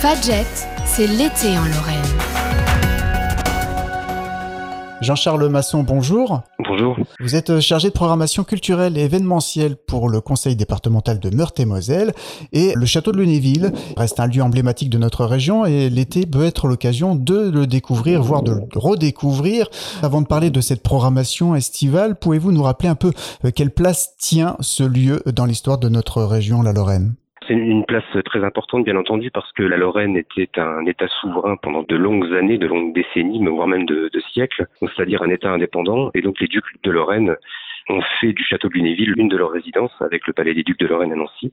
Fadjet, c'est l'été en Lorraine. Jean-Charles Masson, bonjour. Bonjour. Vous êtes chargé de programmation culturelle et événementielle pour le conseil départemental de Meurthe-et-Moselle et le château de Lunéville reste un lieu emblématique de notre région et l'été peut être l'occasion de le découvrir, voire de le redécouvrir. Avant de parler de cette programmation estivale, pouvez-vous nous rappeler un peu euh, quelle place tient ce lieu dans l'histoire de notre région, la Lorraine? C'est une place très importante, bien entendu, parce que la Lorraine était un État souverain pendant de longues années, de longues décennies, voire même de, de siècles, c'est-à-dire un État indépendant. Et donc les ducs de Lorraine ont fait du château de Lunéville une de leurs résidences avec le palais des ducs de Lorraine à Nancy.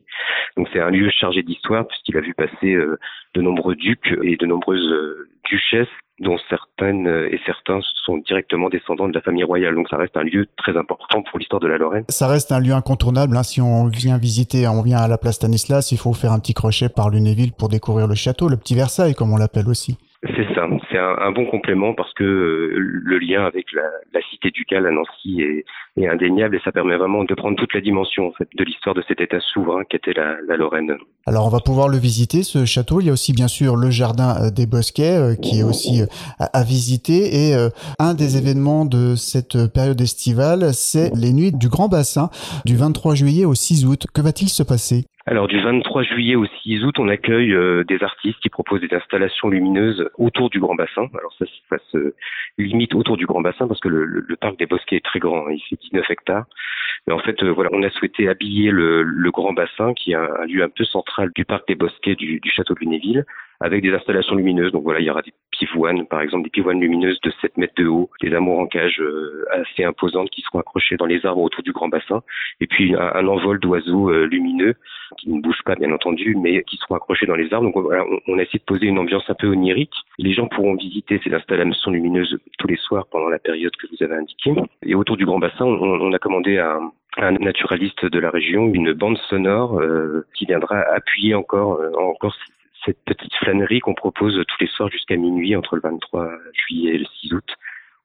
Donc c'est un lieu chargé d'histoire puisqu'il a vu passer euh, de nombreux ducs et de nombreuses euh, duchesses dont certaines euh, et certains sont directement descendants de la famille royale. Donc ça reste un lieu très important pour l'histoire de la Lorraine. Ça reste un lieu incontournable. Hein. Si on vient visiter, on vient à la place Stanislas, il faut faire un petit crochet par Lunéville pour découvrir le château, le petit Versailles comme on l'appelle aussi. C'est ça, c'est un, bon complément parce que euh, le lien avec la, cité ducale à Nancy est, indéniable et ça permet vraiment de prendre toute la dimension de l'histoire de cet État souverain qu'était la, la, Lorraine. Alors on va pouvoir le visiter, ce château. Il y a aussi bien sûr le jardin euh, des Bosquets euh, qui est aussi à, visiter et un des événements de cette période estivale, c'est les nuits du Grand Bassin du 23 juillet au 6 août. Que va-t-il se passer? Alors du 23 juillet au 6 août, on accueille euh, des artistes qui proposent des installations lumineuses autour du Grand Bassin. Alors ça, se limite autour du Grand Bassin parce que le, parc des Bosquets est très grand, hein. il fait 19 hectares. Mais en fait, euh, voilà, on a souhaité habiller le, le, Grand Bassin, qui est un, lieu un peu central du parc des Bosquets du, du château de Lunéville, avec des installations lumineuses. Donc voilà, il y aura des pivoines, par exemple des pivoines lumineuses de 7 mètres de haut, des amours en cage euh, assez imposantes qui seront accrochées dans les arbres autour du grand bassin, et puis un, envol d'oiseaux euh, lumineux qui ne bougent pas bien entendu, mais qui seront accrochés dans les arbres. Donc voilà, on, a essayé de poser une ambiance un peu onirique. Les gens pourront visiter ces installations lumineuses tous les soirs pendant la période que vous avez indiquée. Et autour du grand bassin, on, on a commandé à un naturaliste de la région une bande sonore euh, qui viendra appuyer encore encore cette petite flânerie qu'on propose tous les soirs jusqu'à minuit entre le 23 juillet et le 6 août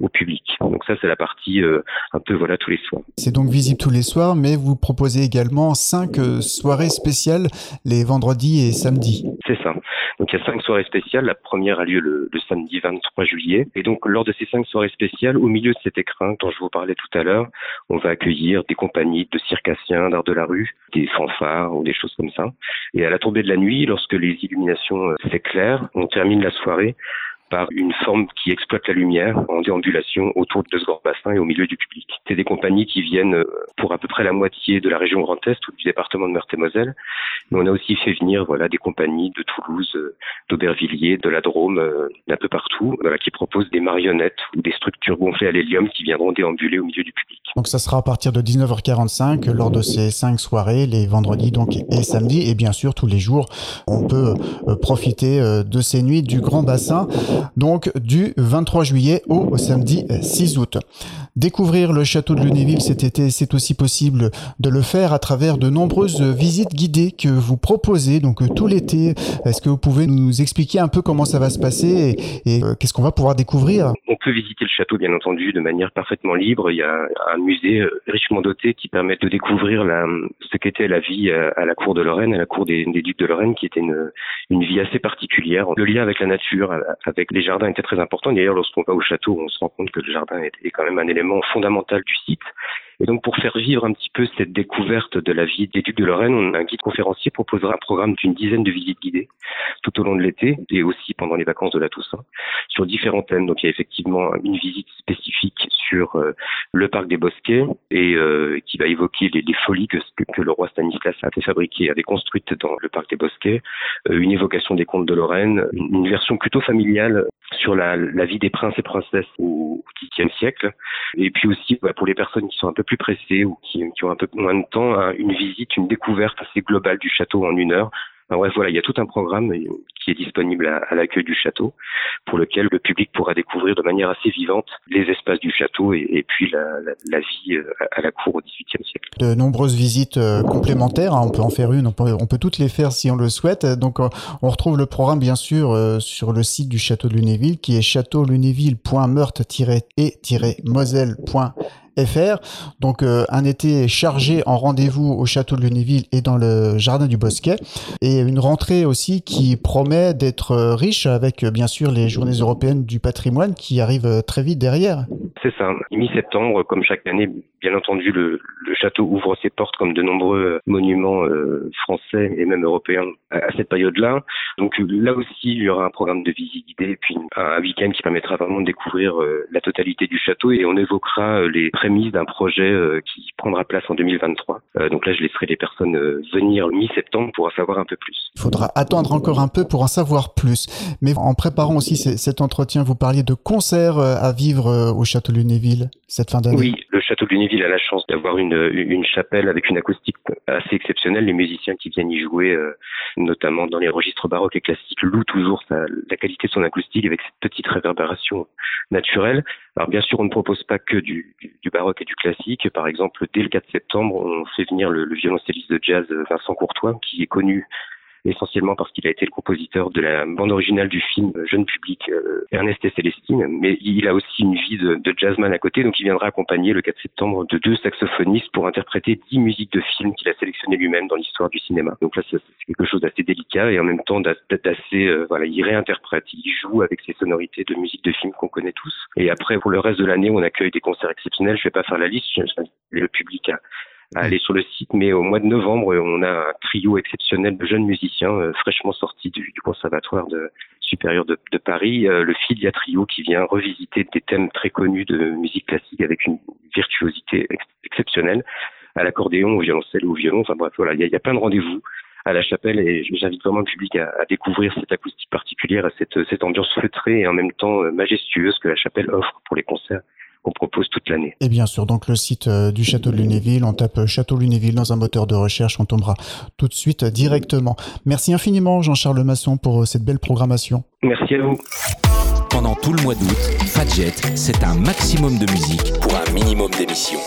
au public. Donc ça, c'est la partie euh, un peu voilà tous les soirs. C'est donc visible tous les soirs, mais vous proposez également cinq euh, soirées spéciales les vendredis et samedis. C'est ça. Donc il y a cinq soirées spéciales. La première a lieu le, samedi 23 juillet. Et donc lors de ces cinq soirées spéciales, au milieu de cet écrin dont je vous parlais tout à l'heure, on va accueillir des compagnies de circassiens, d'art de la rue, des fanfares ou des choses comme ça. Et à la tombée de la nuit, lorsque les illuminations euh, s'éclairent, on termine la soirée par une forme qui exploite la lumière en déambulation autour de ce grand bassin et au milieu du public. C'est des compagnies qui viennent euh, pour à peu près la moitié de la région Grand Est ou du département de Meurthe-et-Moselle. Mais on a aussi fait venir voilà des compagnies de Toulouse, euh, d'Aubervilliers, de la Drôme, euh, d'un peu partout, voilà, qui proposent des marionnettes ou des structures gonflées à l'hélium qui viendront déambuler au milieu du public. Donc ça sera à partir de 19h45 lors de ces cinq soirées, les vendredis donc et samedis, et bien sûr tous les jours, on peut profiter de ces nuits du Grand Bassin donc du 23 juillet au samedi 6 août. Découvrir le château de Lunéville cet été, c'est aussi possible de le faire à travers de nombreuses visites guidées que vous proposez donc tout l'été. Est-ce que vous pouvez nous expliquer un peu comment ça va se passer et, euh, qu'est-ce qu'on va pouvoir découvrir? On peut visiter le château bien entendu de manière parfaitement libre. Il y a un musée euh, richement doté qui permet de découvrir ce qu'était la vie à la cour de Lorraine, à la cour des, ducs de Lorraine, qui était une, vie assez particulière. Le lien avec la nature, avec les jardins était très important. D'ailleurs, lorsqu'on va au château, on se rend compte que le jardin est quand même un élément fondamental du site. Et donc, pour faire vivre un petit peu cette découverte de la vie des Ducs de Lorraine, un guide conférencier proposera un programme d'une dizaine de visites guidées tout au long de l'été et aussi pendant les vacances de la Toussaint sur différents thèmes. Donc, il y a effectivement une visite spécifique sur euh, le parc des Bosquets et euh, qui va évoquer les, folies que, le roi Stanislas a fait fabriquer, avait construites dans le parc des Bosquets, euh, une évocation des contes de Lorraine, une, version plutôt familiale sur la, vie des princes et princesses au XVe siècle, et puis aussi bah, pour les personnes qui sont un peu plus pressés ou qui, qui ont un peu moins de temps, hein, une visite, une découverte assez globale du château en une heure bref, voilà, il y a tout un programme qui est disponible à, l'accueil du château, pour lequel le public pourra découvrir de manière assez vivante les espaces du château et, puis la, vie euh, à la cour au XVIIIe siècle. De nombreuses visites euh, complémentaires, hein, on peut en faire une, on peut, toutes les faire si on le souhaite. Donc, euh, on retrouve le programme bien sûr sur le site du château de Lunéville, qui est châteaulunéville.meurthe-et-moselle.fr Donc un été chargé en rendez-vous au château de Lunéville et dans le jardin du Bosquet et une rentrée aussi qui promet d'être riche avec bien sûr les journées européennes du patrimoine qui arrivent très vite derrière. C'est ça. Mi-septembre, comme chaque année, bien entendu, le, château ouvre ses portes comme de nombreux monuments euh, français et même européens à, cette période-là. Donc là aussi, il y aura un programme de visite et puis un, week-end qui permettra vraiment de découvrir euh, la totalité du château et on évoquera euh, les prémices d'un projet qui prendra place en 2023. donc là, je laisserai les personnes venir mi-septembre pour en savoir un peu plus. Il faudra attendre encore un peu pour en savoir plus. Mais en préparant aussi cet entretien, vous parliez de concerts à vivre au château Lunéville cette fin d'année. Oui, le château de Lunéville a la chance d'avoir une, une chapelle avec une acoustique assez exceptionnelle. Les musiciens qui viennent y jouer, euh, notamment dans les registres baroques et classiques, louent toujours la qualité de son acoustique avec cette petite réverbération naturelle. Alors bien sûr, on ne propose pas que du, du, baroque et du classique. Par exemple, dès le 4 septembre, on fait venir le, le violoncelliste de jazz Vincent Courtois, qui est connu essentiellement parce qu'il a été le compositeur de la bande originale du film Jeune public euh, Ernest et Célestine, mais il a aussi une vie de, jazzman à côté, donc il viendra accompagner le 4 septembre de deux saxophonistes pour interpréter dix musiques de films qu'il a sélectionnées lui-même dans l'histoire du cinéma. Donc là, c'est quelque chose d'assez délicat et en même temps d'assez, euh, voilà, il réinterprète, il joue avec ces sonorités de musique de films qu'on connaît tous. Et après, pour le reste de l'année, on accueille des concerts exceptionnels. Je vais pas faire la liste, le public a à aller sur le site. Mais au mois de novembre, on a un trio exceptionnel de jeunes musiciens euh, fraîchement sortis du, du conservatoire de, supérieur de, de Paris, euh, le Filia Trio qui vient revisiter des thèmes très connus de musique classique avec une virtuosité exceptionnelle à l'accordéon, au violoncelle ou au violon. Enfin bref, voilà, il y a, y a, plein de rendez-vous à la chapelle et j'invite vraiment le public à, à, découvrir cette acoustique particulière, cette, cette ambiance feutrée et en même temps euh, majestueuse que la chapelle offre pour les concerts qu'on propose toute l'année. Et bien sûr, donc le site euh, du Château de Lunéville, on tape euh, Château Lunéville dans un moteur de recherche, on tombera tout de suite euh, directement. Merci infiniment Jean-Charles Masson pour cette belle programmation. Merci à vous. Pendant tout le mois d'août, Fadjet, c'est un maximum de musique pour un minimum d'émissions.